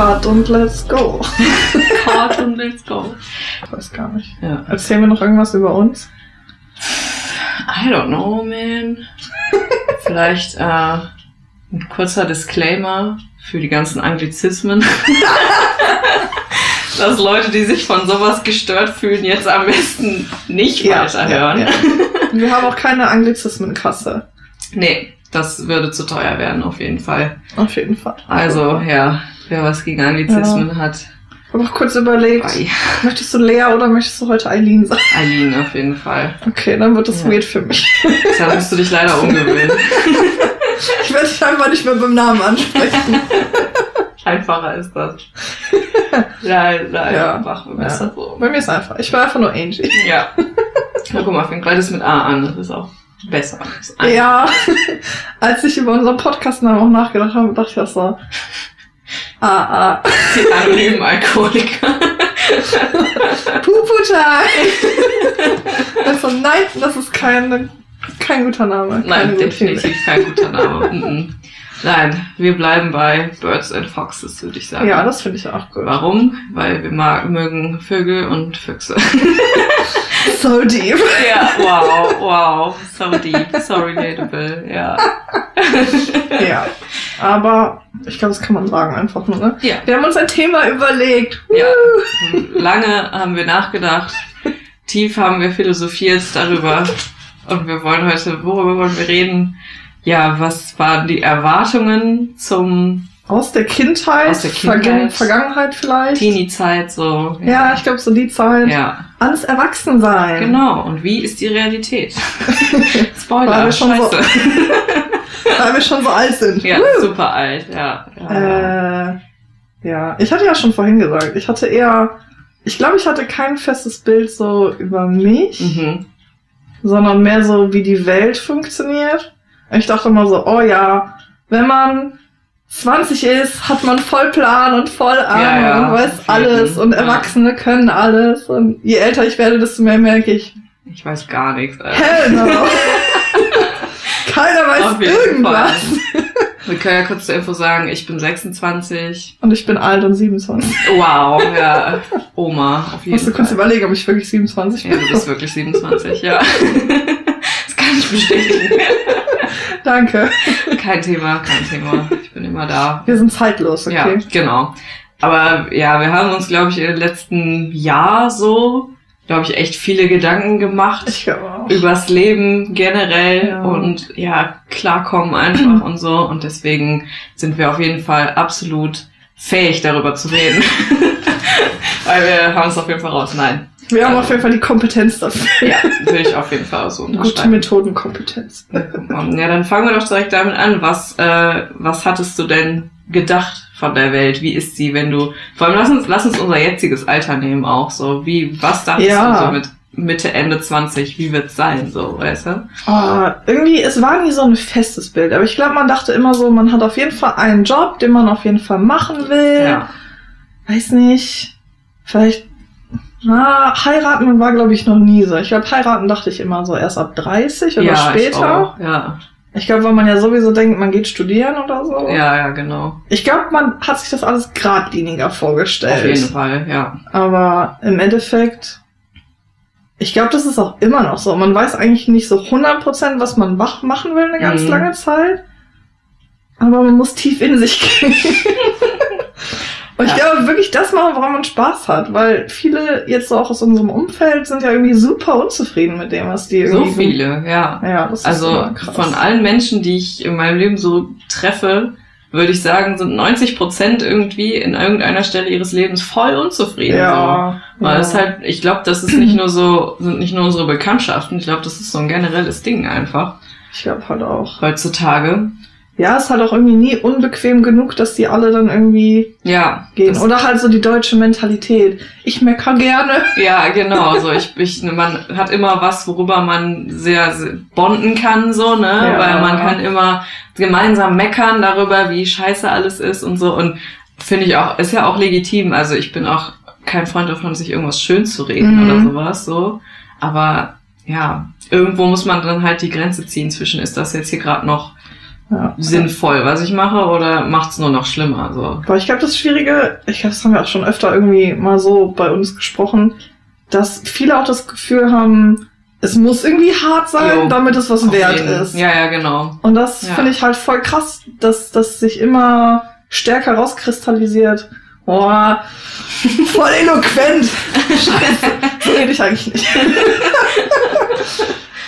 Cut und let's go. Cut und let's go. Ich weiß gar nicht. Ja. Erzählen wir noch irgendwas über uns? I don't know, man. Vielleicht äh, ein kurzer Disclaimer für die ganzen Anglizismen. Dass Leute, die sich von sowas gestört fühlen, jetzt am besten nicht weiterhören. ja. Wir haben auch keine Anglizismenkasse. Nee, das würde zu teuer werden, auf jeden Fall. Auf jeden Fall. Also, ja, wer was gegen Anglizismen hat, Ich habe auch kurz überlegt, bei möchtest du Lea oder möchtest du heute Eileen sein? Eileen auf jeden Fall. Okay, dann wird das Ja. weird für mich. Da musst du dich leider umgewöhnen. Ich werde dich einfach nicht mehr beim Namen ansprechen. Einfacher ist das. Ja, ja, Ja. einfach besser so. Bei mir ist einfach. Ich war einfach nur Angie. Ja. Na, guck mal, fängt beides mit A an. Das ist auch besser. Das ist Ja, als ich über unseren Podcast-Namen auch nachgedacht habe, dachte ich auch so. Ah, ah. Die anonymen Alkoholiker. Puputai! Also nein, das ist kein, kein guter Name. Nein, definitiv kein guter Name. Mhm. Nein, wir bleiben bei Birds and Foxes, würde ich sagen. Ja, das finde ich auch gut. Warum? Weil wir mag, mögen Vögel und Füchse. So deep. ja, wow, wow. So deep, so relatable, ja. Ja. Aber ich glaube, das kann man sagen einfach nur, ne? Ja. Wir haben uns ein Thema überlegt. Ja. Lange haben wir nachgedacht, tief haben wir philosophiert darüber und wir wollen heute, worüber wollen wir reden? Ja, was waren die Erwartungen zum Aus der Kindheit, Aus der Kindheit. Vergan Vergangenheit vielleicht. Teenie-Zeit so? Ja, ich glaube so die Zeit. Ja, Ans Erwachsensein. genau. Und wie ist die Realität? Weil Spoiler, wir schon so- scheiße. Weil wir schon so alt sind. ja, Woo! super alt, ja. ja. Äh, ja, ich hatte ja schon vorhin gesagt, ich hatte eher, ich glaube, ich hatte kein festes Bild so über mich, Mhm. sondern mehr so, wie die Welt funktioniert. Ich dachte immer so, oh ja, wenn man 20 ist, hat man voll Plan und voll Ahnung Ja, ja, und weiß alles und Ja. Erwachsene können alles und je älter ich werde, desto mehr merke ich, Ich weiß gar nichts. Alter. hell no. Keiner weiß Auf irgendwas. Wir können ja kurz zur Info sagen, ich bin 26. Und ich bin alt und 27. Wow, ja. Oma, auf jeden Musst du kurz Fall. überlegen, ob ich wirklich 27 bin. Ja, du bist wirklich 27, ja. Das kann ich bestätigen. Danke. Kein Thema, kein Thema. Ich bin immer da. Wir sind zeitlos, okay? Ja, genau. Aber ja, wir haben uns, glaube ich, im letzten Jahr so, glaube ich, echt viele Gedanken gemacht Ich auch. übers Leben generell Ja. und ja, klarkommen einfach und so. Und deswegen sind wir auf jeden Fall absolut fähig, darüber zu reden. Weil wir haben es auf jeden Fall raus. Nein. Wir haben auf jeden Fall die Kompetenz dafür. Ja, würde ich auf jeden Fall auch so Gute. Methodenkompetenz. Ja, dann fangen wir doch direkt damit an. Was, äh, was hattest du denn gedacht von der Welt? Wie ist sie, wenn du, vor allem lass uns, lass uns unser jetziges Alter nehmen auch so. Wie, was dachtest Ja. du so mit Mitte, Ende 20? Wie wird's sein, so, weißt du? Oh, irgendwie, es war nie so ein festes Bild. Aber ich glaube, man dachte immer so, man hat auf jeden Fall einen Job, den man auf jeden Fall machen will. Ja. Weiß nicht. Vielleicht. Na, heiraten war, glaube ich, noch nie so. Ich glaube, heiraten dachte ich immer so erst ab 30 oder ja, Ich später. auch. Ja. Ich, glaube, weil man ja sowieso denkt, man geht studieren oder so. ja, ja, genau. Ich glaube, man hat sich das alles geradliniger vorgestellt. Auf jeden Fall, ja. Aber im Endeffekt, ich glaube, das ist auch immer noch so. Man weiß eigentlich nicht so 100%, was man wach machen will eine ganz Mhm. lange Zeit. Aber man muss tief in sich gehen. Und ich Ja. glaube wirklich das machen, woran man Spaß hat. Weil viele jetzt so auch aus unserem Umfeld sind ja irgendwie super unzufrieden mit dem, was die So irgendwie... viele, ja. Ja, das ist Also immer krass. von allen Menschen, die ich in meinem Leben so treffe, würde ich sagen, sind 90 Prozent irgendwie in irgendeiner Stelle ihres Lebens voll unzufrieden. So. Ja. Weil ja. es halt, ich glaube, das ist nicht nur so, sind nicht nur unsere Bekanntschaften, ich glaube, das ist so ein generelles Ding einfach ich glaube halt auch. heutzutage. Ja, es ist halt auch irgendwie nie unbequem genug, dass die alle dann irgendwie Ja. gehen. Oder halt so die deutsche Mentalität. Ich mecker gerne. Ja, genau. So, ich, ich, man hat immer was, worüber man sehr, sehr bonden kann, so, ne? Ja. Weil man kann immer gemeinsam meckern darüber, wie scheiße alles ist und so. Und finde ich auch, ist ja auch legitim. Also ich bin auch kein Freund davon, sich irgendwas schön zu reden Mhm. oder sowas, so. Aber ja, irgendwo muss man dann halt die Grenze ziehen zwischen, ist das jetzt hier gerade noch Ja. sinnvoll, was ich mache, oder macht's nur noch schlimmer? So. Aber ich glaube, das Schwierige, ich glaube, das haben wir auch schon öfter irgendwie mal so bei uns gesprochen, dass viele auch das Gefühl haben, es muss irgendwie hart sein, Jo. damit es was wert jeden- ist. Ja, ja, genau. Und das Ja. finde ich halt voll krass, dass das sich immer stärker rauskristallisiert. Boah, voll eloquent. Scheiße, so rede ich eigentlich nicht.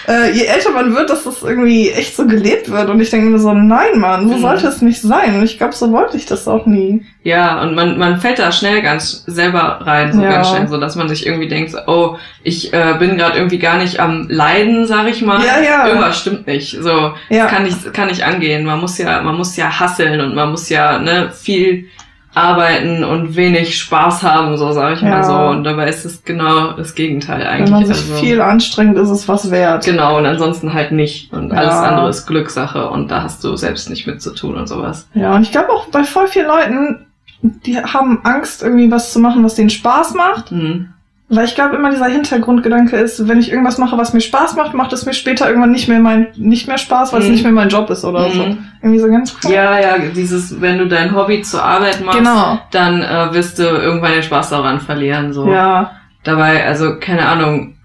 äh, je älter man wird, dass das irgendwie echt so gelebt wird. Und ich denke mir so, nein, Mann, so Mhm. sollte es nicht sein. Und ich glaube, so wollte ich das auch nie. Ja, und man, man fällt da schnell ganz selber rein, so Ja. ganz schnell, so dass man sich irgendwie denkt, oh, ich äh, bin gerade irgendwie gar nicht am Leiden, sag ich mal. Ja, ja. Irgendwas stimmt nicht. So, Ja. kann nicht, kann nicht angehen. Man muss ja, man muss ja hasseln und man muss ja ne, viel arbeiten und wenig Spaß haben, so sag ich Ja. mal so. Und dabei ist es genau das Gegenteil eigentlich. Wenn man sich also, viel anstrengt, ist es was wert. Genau, und ansonsten halt nicht. Und Ja. alles andere ist Glückssache und da hast du selbst nicht mit zu tun und sowas. Ja, und ich glaube auch bei voll vielen Leuten, die haben Angst, irgendwie was zu machen, was denen Spaß macht. Hm. Weil ich glaube immer dieser Hintergrundgedanke ist, wenn ich irgendwas mache, was mir Spaß macht, macht es mir später irgendwann nicht mehr mein, nicht mehr Spaß, weil es Mhm. nicht mehr mein Job ist oder so. Mhm. Irgendwie so ganz cool. Ja, ja, dieses, wenn du dein Hobby zur Arbeit machst, Genau. dann äh, wirst du irgendwann den Spaß daran verlieren. So. Ja. Dabei, also keine Ahnung,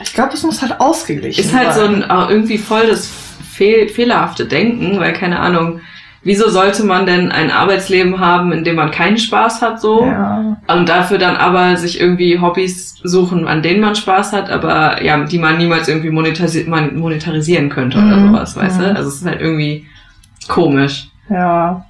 Ich glaube, es muss halt ausgeglichen ist halt so sein. ein auch irgendwie voll das fehl, fehlerhafte Denken, weil keine Ahnung, wieso sollte man denn ein Arbeitsleben haben, in dem man keinen Spaß hat so? Ja. Und dafür dann aber sich irgendwie Hobbys suchen, an denen man Spaß hat, aber ja, die man niemals irgendwie monetarisi man monetarisieren könnte oder Mhm. sowas, weißt Mhm. du? Also es ist halt irgendwie komisch. Ja.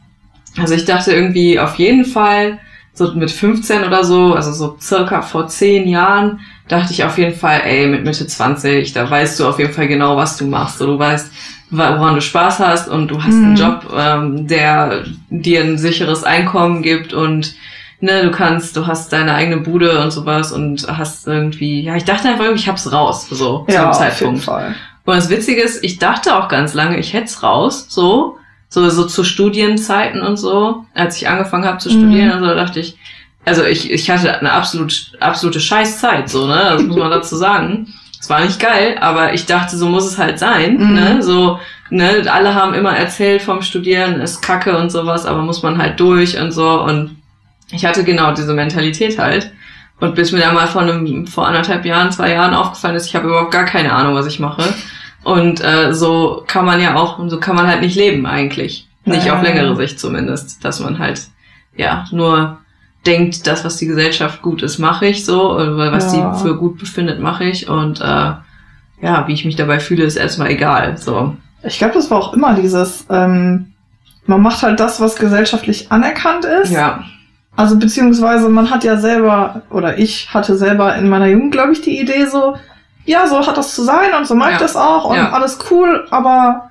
Also ich dachte irgendwie auf jeden Fall, so mit 15 oder so, also so circa vor 10 Jahren, dachte ich auf jeden Fall, ey, mit Mitte 20, da weißt du auf jeden Fall genau, was du machst. So, du weißt, woran du Spaß hast und du hast einen Mhm. Job, ähm, der dir ein sicheres Einkommen gibt und ne, du kannst, du hast deine eigene Bude und sowas und hast irgendwie, ja, ich dachte einfach, irgendwie, ich hab's raus, so, Ja, zum auf jeden Zeitpunkt. Fall. Und das Witzige ist, ich dachte auch ganz lange, ich hätte es raus, so, so, so zu Studienzeiten und so, als ich angefangen habe zu Mhm. studieren und so, da dachte ich, also ich, ich hatte eine absolut, absolute Scheißzeit, so, ne, das muss man dazu sagen. Es war nicht geil, aber ich dachte, so muss es halt sein, Mhm. ne, so, ne, alle haben immer erzählt vom Studieren, ist kacke und sowas, aber muss man halt durch und so und ich hatte genau diese Mentalität halt. Und bis mir dann mal vor einem, vor anderthalb Jahren, zwei Jahren aufgefallen ist, ich habe überhaupt gar keine Ahnung, was ich mache. Und äh, so kann man ja auch, so kann man halt nicht leben eigentlich. Nicht auf Ja. längere Sicht zumindest. Dass man halt, ja, nur denkt, das, was die Gesellschaft gut ist, mache ich so, oder was Ja. die für gut befindet, mache ich. Und äh, ja, wie ich mich dabei fühle, ist erstmal egal. So. Ich glaube, das war auch immer dieses, ähm, man macht halt das, was gesellschaftlich anerkannt ist. Ja. Also beziehungsweise man hat ja selber, oder ich hatte selber in meiner Jugend, glaube ich, die Idee so, ja, so hat das zu sein und so mag ich Ja. das auch und Ja. alles cool, aber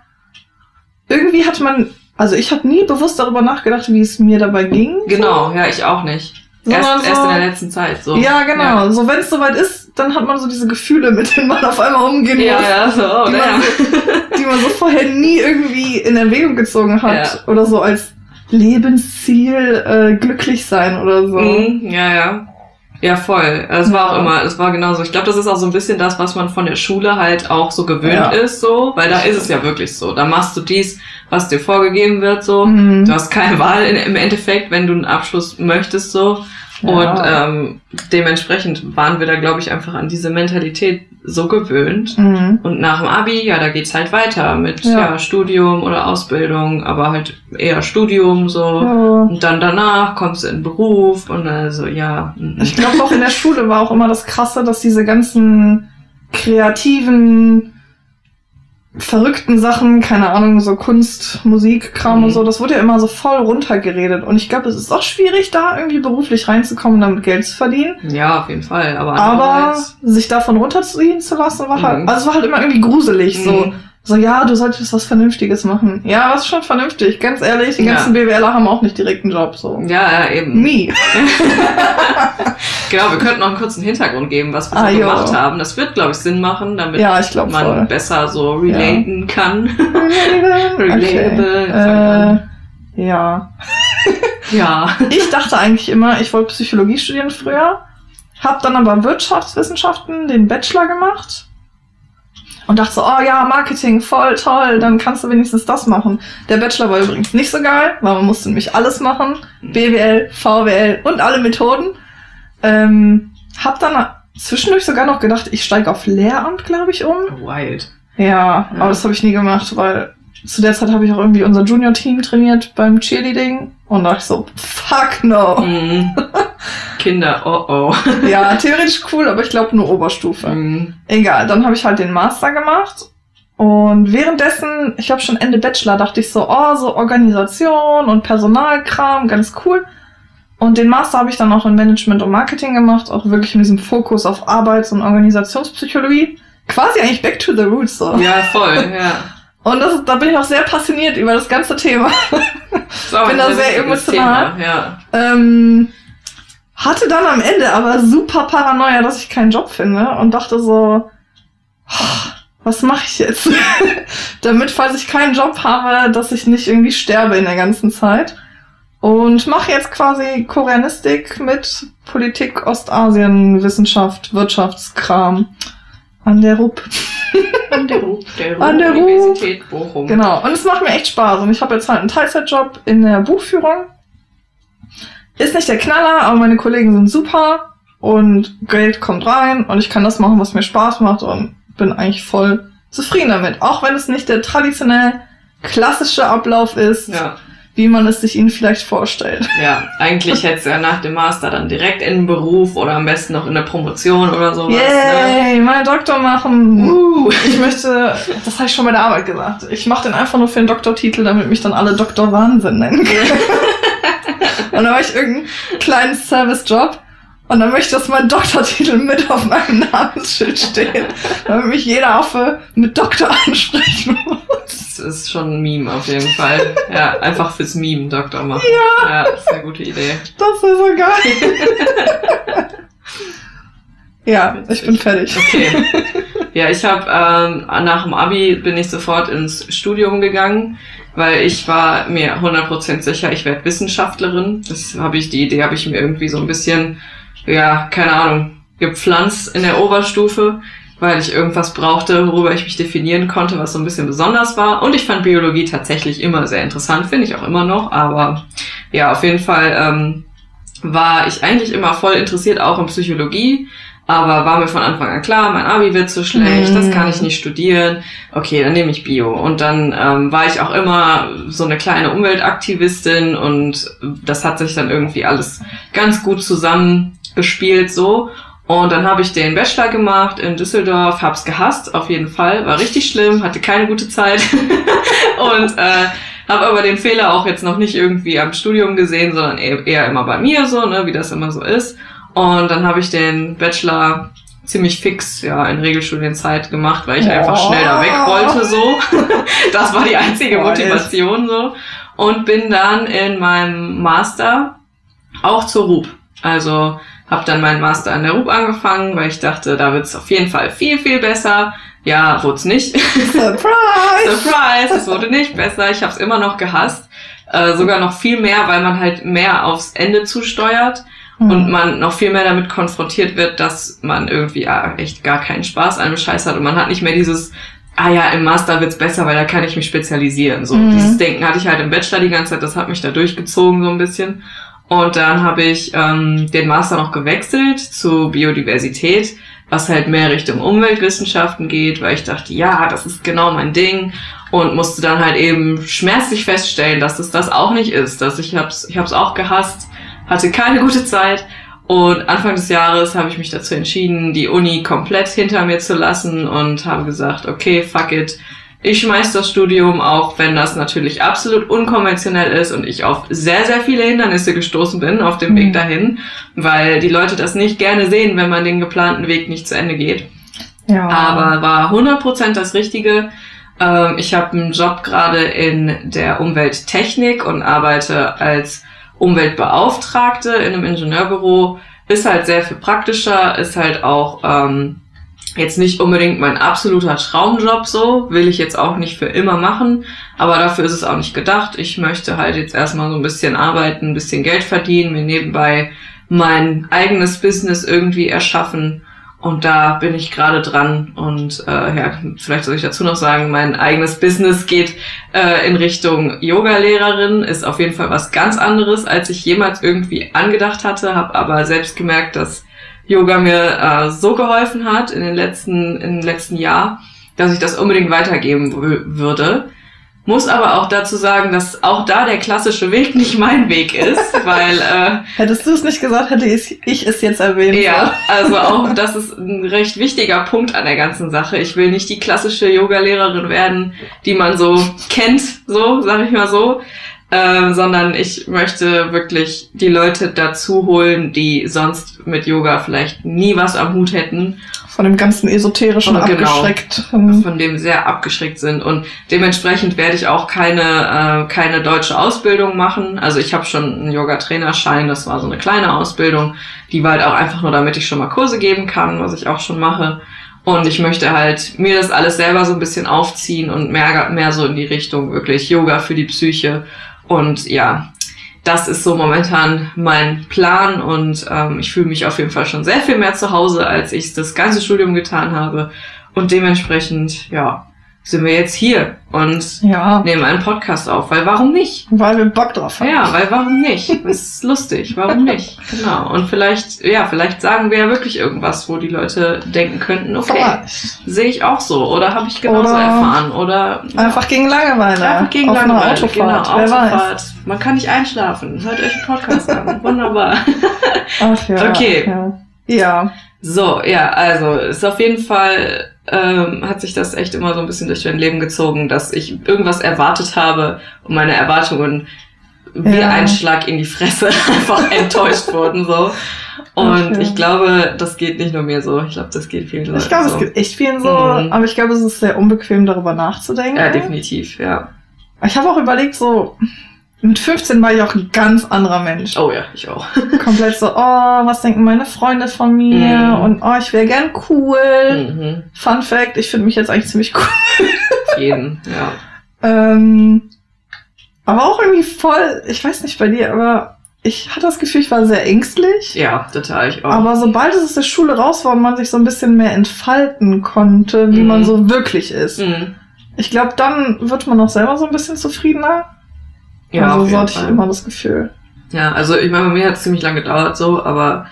irgendwie hat man, also ich habe nie bewusst darüber nachgedacht, wie es mir dabei ging. Genau, ja, ich auch nicht. Erst, so- erst in der letzten Zeit. So. Ja, genau. So, wenn es soweit ist, dann hat man so diese Gefühle, mit denen man auf einmal umgehen Ja, muss, ja, so, oh, Die man damn. die man so vorher nie irgendwie in Erwägung gezogen hat. Oder so als Lebensziel äh, glücklich sein oder so. Mhm, ja, ja. Ja, voll. Es war auch Ja. immer, es war genauso. Ich glaube, das ist auch so ein bisschen das, was man von der Schule halt auch so gewöhnt Ja. ist, so, weil da ist es ja wirklich so. Da machst du dies, was dir vorgegeben wird, so. Mhm. Du hast keine Wahl in, im Endeffekt, wenn du einen Abschluss möchtest, so. Und Ja. ähm, dementsprechend waren wir da, glaube ich, einfach an diese Mentalität so gewöhnt. Mhm. Und nach dem Abi, ja, da geht's halt weiter mit Ja. ja. Studium oder Ausbildung, aber halt eher Studium so. Ja. Und dann danach kommst du in den Beruf und also ja. Ich glaube auch in der Schule war auch immer das Krasse, dass diese ganzen kreativen, verrückten Sachen, keine Ahnung, so Kunst, Musik, Kram Mhm. und so, das wurde ja immer so voll runtergeredet. Und ich glaube, es ist auch schwierig, da irgendwie beruflich reinzukommen und damit Geld zu verdienen. Ja, auf jeden Fall. Aber, Aber sich davon runterziehen zu lassen, war halt, Mhm. also es war halt immer irgendwie gruselig. Mhm. So, ja, du solltest was Vernünftiges machen. Ja, was ist schon vernünftig? Ganz ehrlich, die Ja. ganzen BWLer haben auch nicht direkt einen Job, so. ja, ja, eben. Me. Genau, wir könnten noch einen kurzen Hintergrund geben, was wir so Ah, jo. gemacht haben. Das wird, glaube ich, Sinn machen, damit Ja, ich glaube man voll. besser so relaten kann. Okay. Relatable. Äh, ja. Ja. Ich dachte eigentlich immer, ich wollte Psychologie studieren früher. Hab dann aber Wirtschaftswissenschaften den Bachelor gemacht. Und dachte so, oh ja, Marketing, voll toll, dann kannst du wenigstens das machen. Der Bachelor war übrigens nicht so geil, weil man musste nämlich alles machen. BWL, VWL und alle Methoden. Ähm, hab dann zwischendurch sogar noch gedacht, ich steige auf Lehramt, glaube ich, um. Wild. Ja, Ja. aber das habe ich nie gemacht, weil zu der Zeit habe ich auch irgendwie unser Junior-Team trainiert beim Cheerleading. Und da dachte ich so, fuck no. Mhm. Kinder, oh oh. ja, theoretisch cool, aber ich glaube nur Oberstufe. Mhm. Egal, dann habe ich halt den Master gemacht. Und währenddessen, ich glaube schon Ende Bachelor, dachte ich so, oh, so Organisation und Personalkram, ganz cool. Und den Master habe ich dann auch in Management und Marketing gemacht, auch wirklich mit diesem Fokus auf Arbeits- und Organisationspsychologie. Quasi eigentlich back to the roots so. Ja, voll, ja. Und das, da bin ich auch sehr passioniert über das ganze Thema. Auch Bin da sehr emotional. Thema, Ja. Ähm, hatte dann am Ende aber super Paranoia, dass ich keinen Job finde und dachte so, "Oh, was mache ich jetzt? Damit, falls ich keinen Job habe, dass ich nicht irgendwie sterbe in der ganzen Zeit. Und mache jetzt quasi Koreanistik mit Politik, Ostasien, Wissenschaft, Wirtschaftskram an der RUP. An der RUB, der An der. Universität Bochum. Genau. Und es macht mir echt Spaß. Und ich habe jetzt halt einen Teilzeitjob in der Buchführung. Ist nicht der Knaller, aber meine Kollegen sind super und Geld kommt rein und ich kann das machen, was mir Spaß macht und bin eigentlich voll zufrieden damit. Auch wenn es nicht der traditionell klassische Ablauf ist, Ja, wie man es sich ihnen vielleicht vorstellt. ja. Eigentlich hättest du ja nach dem Master dann direkt in den Beruf oder am besten noch in der Promotion oder sowas. Ne? Yay, meinen Doktor machen. Uh. Ich möchte, das habe ich schon bei der Arbeit gesagt, ich mache den einfach nur für den Doktortitel, damit mich dann alle Doktor Wahnsinn nennen können. und dann mache ich irgendeinen kleinen Servicejob und dann möchte ich, dass mein Doktortitel mit auf meinem Namensschild steht, damit mich jeder Affe mit Doktor ansprechen muss. Das ist schon ein Meme auf jeden Fall. Ja, einfach fürs Meme Doktor machen. Ja. Ja, ist eine gute Idee. Das ist so geil. ja, ich bin fertig. Okay. Ja, ich habe ähm, nach dem Abi bin ich sofort ins Studium gegangen, weil ich war mir 100% sicher, ich werde Wissenschaftlerin. Das habe ich, die Idee habe ich mir irgendwie so ein bisschen, ja, keine Ahnung, gepflanzt in der Oberstufe, weil ich irgendwas brauchte, worüber ich mich definieren konnte, was so ein bisschen besonders war. Und ich fand Biologie tatsächlich immer sehr interessant, finde ich auch immer noch, aber ja, auf jeden Fall ähm, war ich eigentlich immer voll interessiert, auch in Psychologie. Aber war mir von Anfang an klar, mein Abi wird zu schlecht, das kann ich nicht studieren. Okay, dann nehme ich Bio. Und dann ähm, war ich auch immer so eine kleine Umweltaktivistin und das hat sich dann irgendwie alles ganz gut zusammengespielt so. Und dann habe ich den Bachelor gemacht in Düsseldorf, hab's gehasst, auf jeden Fall, war richtig schlimm, hatte keine gute Zeit und äh, habe aber den Fehler auch jetzt noch nicht irgendwie am Studium gesehen, sondern eher, eher immer bei mir so, ne, wie das immer so ist. Und dann habe ich den Bachelor ziemlich fix ja in Regelstudienzeit gemacht, weil ich einfach Oh. schnell da weg wollte so. das war die einzige Motivation so und bin dann in meinem Master auch zur RUB. Also habe dann meinen Master an der RUB angefangen, weil ich dachte, da wird's auf jeden Fall viel viel besser. Ja, wurde nicht. Surprise! Surprise, es wurde nicht besser. Ich habe es immer noch gehasst. Äh, sogar noch viel mehr, weil man halt mehr aufs Ende zusteuert und man noch viel mehr damit konfrontiert wird, dass man irgendwie ja, echt gar keinen Spaß an dem Scheiß hat und man hat nicht mehr dieses, ah ja, im Master wird's besser, weil da kann ich mich spezialisieren. So, Mhm. dieses Denken hatte ich halt im Bachelor die ganze Zeit, das hat mich da durchgezogen so ein bisschen. Und dann habe ich ähm, den Master noch gewechselt zu Biodiversität, was halt mehr Richtung Umweltwissenschaften geht, weil ich dachte, ja, das ist genau mein Ding und musste dann halt eben schmerzlich feststellen, dass es das auch nicht ist. Dass ich hab's, ich hab's auch gehasst, hatte keine gute Zeit und Anfang des Jahres habe ich mich dazu entschieden, die Uni komplett hinter mir zu lassen und habe gesagt, okay, fuck it. Ich schmeiß das Studium, auch wenn das natürlich absolut unkonventionell ist und ich auf sehr, sehr viele Hindernisse gestoßen bin auf dem Mhm. Weg dahin, weil die Leute das nicht gerne sehen, wenn man den geplanten Weg nicht zu Ende geht. Ja. Aber war 100% das Richtige. Ähm, ich habe einen Job gerade in der Umwelttechnik und arbeite als Umweltbeauftragte in einem Ingenieurbüro. Ist halt sehr viel praktischer, ist halt auch ähm, jetzt nicht unbedingt mein absoluter Traumjob so, will ich jetzt auch nicht für immer machen, aber dafür ist es auch nicht gedacht. Ich möchte halt jetzt erstmal so ein bisschen arbeiten, ein bisschen Geld verdienen, mir nebenbei mein eigenes Business irgendwie erschaffen Und da bin ich gerade dran. Und äh, ja, vielleicht soll ich dazu noch sagen, mein eigenes Business geht äh, in Richtung Yoga-Lehrerin. Ist auf jeden Fall was ganz anderes, als ich jemals irgendwie angedacht hatte. Habe aber selbst gemerkt, dass Yoga mir äh, so geholfen hat in den letzten, in den letzten Jahr, dass ich das unbedingt weitergeben würde. Muss aber auch dazu sagen, dass auch da der klassische Weg nicht mein Weg ist, weil äh, Hättest du es nicht gesagt, hätte ich, ich es jetzt erwähnt. ja, also auch das ist ein recht wichtiger Punkt an der ganzen Sache. Ich will nicht die klassische Yoga-Lehrerin werden, die man so kennt, so sag ich mal so, ähm, sondern ich möchte wirklich die Leute dazu holen, die sonst mit Yoga vielleicht nie was am Hut hätten Von dem ganzen Esoterischen Oh, genau. abgeschreckt. Hm. von dem sehr abgeschreckt sind und dementsprechend werde ich auch keine äh, keine deutsche Ausbildung machen. Also ich habe schon einen Yoga-Trainerschein, das war so eine kleine Ausbildung, die war halt auch einfach nur, damit ich schon mal Kurse geben kann, was ich auch schon mache. Und ich möchte halt mir das alles selber so ein bisschen aufziehen und mehr mehr so in die Richtung wirklich Yoga für die Psyche. Und ja, das ist so momentan mein Plan und ähm, ich fühle mich auf jeden Fall schon sehr viel mehr zu Hause, als ich das ganze Studium getan habe. Und dementsprechend, ja, sind wir jetzt hier und Ja, nehmen einen Podcast auf. Weil warum nicht? weil wir Bock drauf haben. Ja, weil warum nicht? Das ist lustig. Warum nicht? Genau. Und vielleicht, ja, vielleicht sagen wir ja wirklich irgendwas, wo die Leute denken könnten, okay, sehe ich auch so. Oder habe ich genauso Oder erfahren. Oder Einfach gegen Langeweile. Einfach gegen auf Langeweile. Autofahrt. Genau, Wer weiß. Autofahrt. Man kann nicht einschlafen. Hört euch einen Podcast an. Wunderbar. Ach ja. Okay. Ja. ja. So, ja, also ist auf jeden Fall ähm, hat sich das echt immer so ein bisschen durch mein Leben gezogen, dass ich irgendwas erwartet habe und meine Erwartungen wie Ja. ein Schlag in die Fresse einfach enttäuscht wurden so. Und ich glaube, das geht nicht nur mir so. Ich glaube, das geht vielen Leuten Ich glaube, es gibt echt vielen so, Mhm. aber ich glaube, es ist sehr unbequem, darüber nachzudenken. ja, definitiv, ja. Ich habe auch überlegt, so, mit 15 war ich auch ein ganz anderer Mensch. Oh ja, ich auch. Komplett so, oh, was denken meine Freunde von mir? Mhm. Und oh, ich wäre gern cool. mhm. Fun Fact, ich finde mich jetzt eigentlich ziemlich cool. Jeden, ja. Ähm, aber auch irgendwie voll, ich weiß nicht bei dir, aber ich hatte das Gefühl, ich war sehr ängstlich. Ja, total, ich auch. Aber sobald es aus der Schule raus war und man sich so ein bisschen mehr entfalten konnte, wie Mhm. man so wirklich ist, Mhm. ich glaube, dann wird man auch selber so ein bisschen zufriedener. Ja, also so hatte ich Fall. immer das Gefühl. Ja, also ich meine, bei mir hat es ziemlich lange gedauert so, aber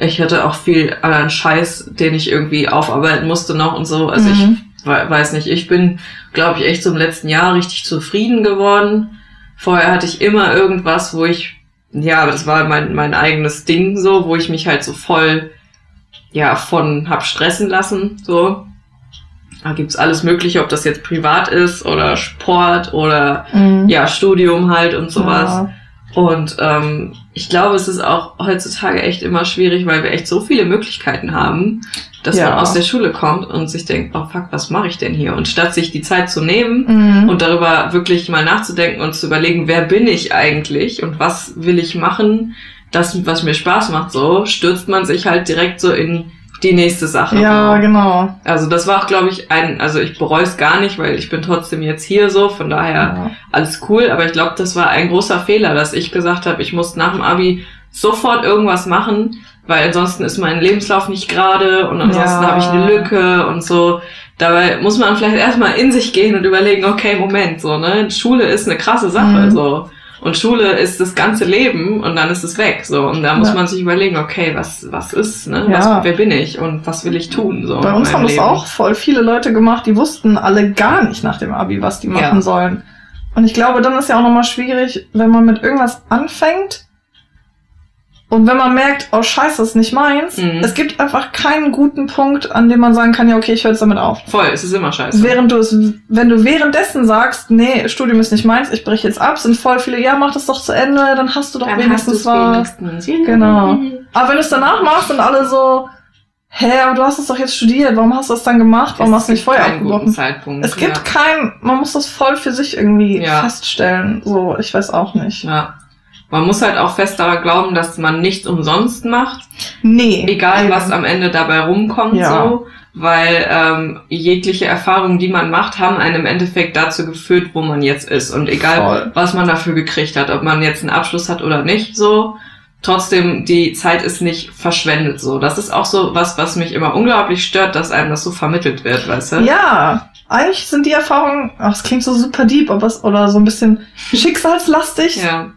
ich hatte auch viel anderen Scheiß, den ich irgendwie aufarbeiten musste noch und so. Also Mhm. ich we- weiß nicht, ich bin, glaube ich, echt so im letzten Jahr richtig zufrieden geworden. Vorher hatte ich immer irgendwas, wo ich, ja, aber das war mein, mein eigenes Ding so, wo ich mich halt so voll, ja, von hab stressen lassen, so. Da gibt's alles mögliche, ob das jetzt privat ist oder Sport oder Mhm. ja, Studium halt und sowas. Ja. Und ähm, ich glaube, es ist auch heutzutage echt immer schwierig, weil wir echt so viele Möglichkeiten haben, dass Ja. man aus der Schule kommt und sich denkt, oh fuck, was mache ich denn hier? Und statt sich die Zeit zu nehmen Mhm. und darüber wirklich mal nachzudenken und zu überlegen, wer bin ich eigentlich und was will ich machen, das, was mir Spaß macht, so, stürzt man sich halt direkt so in die nächste Sache. ja, So. genau. Also das war auch, glaube ich, ein, also ich bereue es gar nicht, weil ich bin trotzdem jetzt hier so, von daher Ja. alles cool, aber ich glaube, das war ein großer Fehler, dass ich gesagt habe, ich muss nach dem Abi sofort irgendwas machen, weil ansonsten ist mein Lebenslauf nicht gerade und ansonsten Ja. habe ich eine Lücke und so. Dabei muss man vielleicht erstmal in sich gehen und überlegen, okay, Moment, so, ne? Schule ist eine krasse Sache, Mhm. so. Und Schule ist das ganze Leben und dann ist es weg, so. Und da muss Ja. man sich überlegen, okay, was, was ist, ne? Ja. Was, wer bin ich und was will ich tun, so. Bei uns haben das Leben. auch voll viele Leute gemacht, die wussten alle gar nicht nach dem Abi, was die machen Ja. sollen. Und ich glaube, dann ist ja auch nochmal schwierig, wenn man mit irgendwas anfängt und wenn man merkt, oh scheiße, das ist nicht meins. Mhm. Es gibt einfach keinen guten Punkt, an dem man sagen kann, ja okay, ich höre jetzt damit auf. Voll, es ist immer scheiße. Während du es, wenn du währenddessen sagst, nee, Studium ist nicht meins, ich breche jetzt ab, sind voll viele, ja, mach das doch zu Ende, dann hast du doch wenigstens was. Genau. Aber wenn du es danach machst und alle so, hä, aber du hast es doch jetzt studiert, warum hast du das dann gemacht? Warum hast du nicht vorher keinen abgebrochen? Zeitpunkt. Es gibt ja. kein, man muss das voll für sich irgendwie Ja. feststellen. So, ich weiß auch nicht. Ja. Man muss halt auch fest daran glauben, dass man nichts umsonst macht, Nee. egal eben. was am Ende dabei rumkommt, Ja. so. Weil ähm, jegliche Erfahrungen, die man macht, haben einen im Endeffekt dazu geführt, wo man jetzt ist. Und egal, Voll. was man dafür gekriegt hat, ob man jetzt einen Abschluss hat oder nicht, so, trotzdem die Zeit ist nicht verschwendet so. Das ist auch so was, was mich immer unglaublich stört, dass einem das so vermittelt wird, weißt du? Ja, eigentlich sind die Erfahrungen, ach, es klingt so super deep, aber es, oder so ein bisschen schicksalslastig. Ja.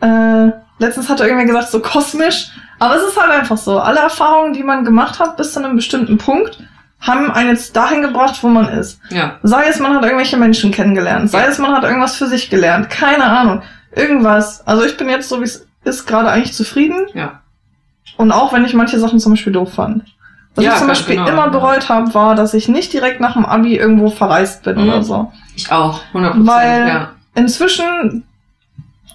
Äh, letztens hat er irgendwer gesagt, so kosmisch. Aber es ist halt einfach so. Alle Erfahrungen, die man gemacht hat, bis zu einem bestimmten Punkt, haben einen jetzt dahin gebracht, wo man ist. Ja. Sei es, man hat irgendwelche Menschen kennengelernt. Sei Ja. es, man hat irgendwas für sich gelernt. Keine Ahnung. Irgendwas. Also ich bin jetzt so, wie es ist, gerade eigentlich zufrieden. Ja. Und auch wenn ich manche Sachen zum Beispiel doof fand. Was Ja, ich zum Beispiel genau, immer bereut habe, war, dass ich nicht direkt nach dem Abi irgendwo verreist bin Mhm. oder so. Ich auch, 100%. Weil- ja. Inzwischen,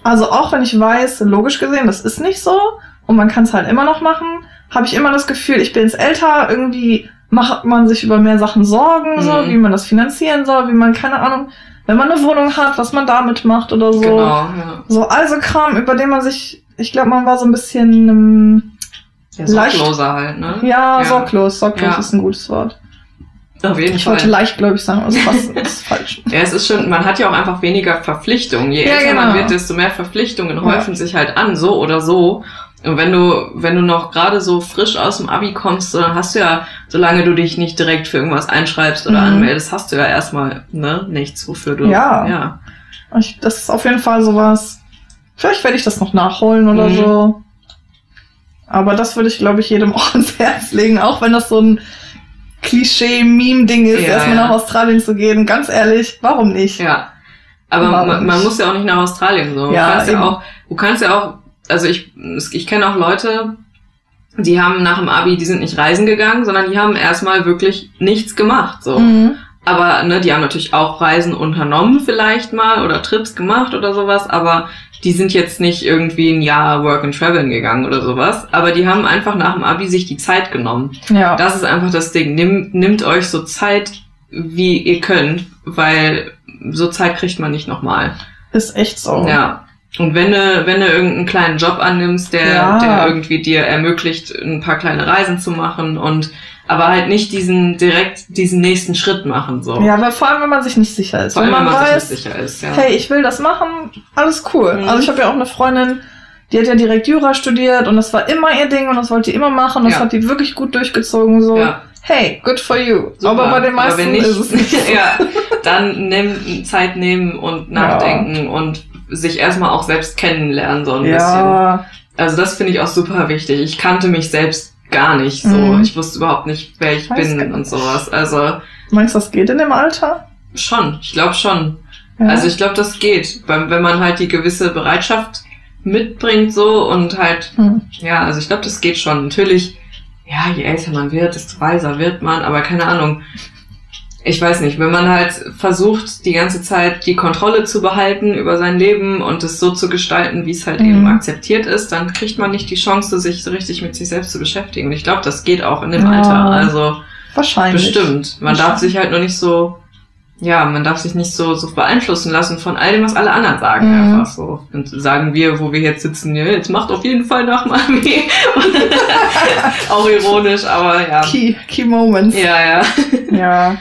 also auch wenn ich weiß, logisch gesehen, das ist nicht so und man kann es halt immer noch machen, habe ich immer das Gefühl, ich bin jetzt älter, irgendwie macht man sich über mehr Sachen Sorgen, so, Mhm. wie man das finanzieren soll, wie man, keine Ahnung, wenn man eine Wohnung hat, was man damit macht oder so. Genau, ja. So, also Kram, über den man sich, ich glaube, man war so ein bisschen, ähm, Ja, sorgloser halt, ne? ja, Ja. sorglos, sorglos Ja. ist ein gutes Wort. Auf jeden Ich Fall. wollte leichtgläubig sagen, aber das ist falsch. Ja, es ist schon, man hat ja auch einfach weniger Verpflichtungen. Je Ja, älter man genau. wird, desto mehr Verpflichtungen Ja. häufen sich halt an, so oder so. Und wenn du, wenn du noch gerade so frisch aus dem Abi kommst, dann hast du ja, solange du dich nicht direkt für irgendwas einschreibst oder Mhm. anmeldest, hast du ja erstmal, ne, nichts, wofür du, Ja. ja. Ich, das ist auf jeden Fall sowas. Vielleicht werde ich das noch nachholen oder Mhm. so. Aber das würde ich, glaube ich, jedem auch ans Herz legen, auch wenn das so ein Klischee-Meme-Ding ist, Ja, erstmal ja. nach Australien zu gehen. Ganz ehrlich, warum nicht? Ja. Aber man, man muss ja auch nicht nach Australien so. Ja, du kannst eben. ja auch, du kannst ja auch, also ich, ich kenne auch Leute, die haben nach dem Abi, die sind nicht reisen gegangen, sondern die haben erstmal wirklich nichts gemacht, so. Mhm. Aber ne, die haben natürlich auch Reisen unternommen vielleicht mal oder Trips gemacht oder sowas, aber die sind jetzt nicht irgendwie ein Jahr Work and Traveln gegangen oder sowas, aber die haben einfach nach dem Abi sich die Zeit genommen. Ja. Das ist einfach das Ding. Nimm, nimmt euch so Zeit, wie ihr könnt, weil so Zeit kriegt man nicht nochmal. ist echt so. Ja. Und wenn du, wenn du irgendeinen kleinen Job annimmst, der, Ja. der irgendwie dir ermöglicht, ein paar kleine Reisen zu machen und aber halt nicht diesen direkt diesen nächsten Schritt machen so. Ja, aber vor allem, wenn man sich nicht sicher ist. Vor allem, wenn wenn man, man weiß, sich nicht sicher ist, ja. hey, ich will das machen, alles cool. Mhm. Also ich habe ja auch eine Freundin, die hat ja direkt Jura studiert und das war immer ihr Ding und das wollte die immer machen und das Ja. hat die wirklich gut durchgezogen. So, ja. hey, good for you. Super. Aber bei den meisten nicht, ist es nicht so. ja, dann nimm Zeit nehmen und nachdenken und sich erstmal auch selbst kennenlernen so ein bisschen. Ja, Also das finde ich auch super wichtig. Ich kannte mich selbst gar nicht so. Mhm. Ich wusste überhaupt nicht, wer ich Weiß bin und sowas. Also meinst du, das geht in dem Alter? schon, ich glaube schon. Ja. Also ich glaube, das geht, wenn man halt die gewisse Bereitschaft mitbringt so und halt, Hm. ja, also ich glaube, das geht schon. Natürlich, ja, je älter man wird, desto weiser wird man, aber keine Ahnung. Ich weiß nicht, wenn man halt versucht, die ganze Zeit die Kontrolle zu behalten über sein Leben und es so zu gestalten, wie es halt Mhm. eben akzeptiert ist, dann kriegt man nicht die Chance, sich so richtig mit sich selbst zu beschäftigen. Und ich glaube, das geht auch in dem Ja. Alter. Also Wahrscheinlich. bestimmt. Man darf sich halt nur nicht so, ja, man darf sich nicht so, so beeinflussen lassen von all dem, was alle anderen sagen. Mhm. Einfach so. Und sagen wir, wo wir jetzt sitzen, ja, jetzt macht auf jeden Fall nach Abi. auch ironisch, aber ja. Key, Key Moments. Ja, ja. Ja.